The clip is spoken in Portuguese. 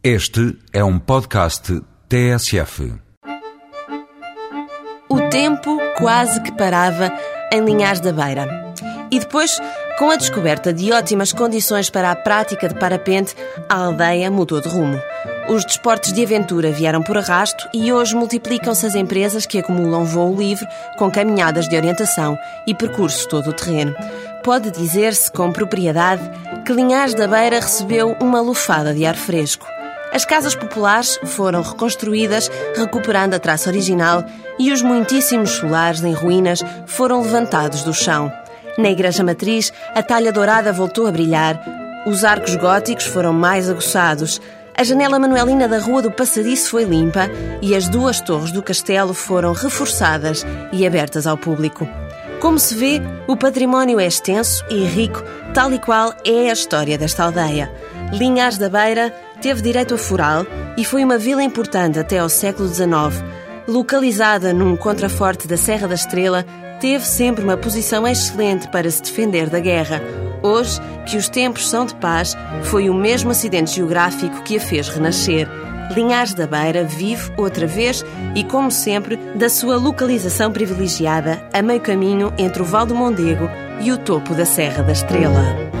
Este é um podcast TSF. O tempo quase que parava em Linhares da Beira. E depois, com a descoberta de ótimas condições para a prática de parapente, a aldeia mudou de rumo. Os desportos de aventura vieram por arrasto e hoje multiplicam-se as empresas que acumulam voo livre com caminhadas de orientação e percursos todo o terreno. Pode dizer-se com propriedade que Linhares da Beira recebeu uma lufada de ar fresco. As casas populares foram reconstruídas, recuperando a traça original, e os muitíssimos solares em ruínas foram levantados do chão. Na Igreja Matriz, a talha dourada voltou a brilhar, os arcos góticos foram mais aguçados, a janela manuelina da Rua do Passadiço foi limpa e as duas torres do castelo foram reforçadas e abertas ao público. Como se vê, o património é extenso e rico, tal e qual é a história desta aldeia. Linhares da Beira teve direito a foral e foi uma vila importante até ao século XIX. Localizada num contraforte da Serra da Estrela, teve sempre uma posição excelente para se defender da guerra. Hoje, que os tempos são de paz, foi o mesmo acidente geográfico que a fez renascer. Linhares da Beira vive outra vez e, como sempre, da sua localização privilegiada a meio caminho entre o Val do Mondego e o topo da Serra da Estrela.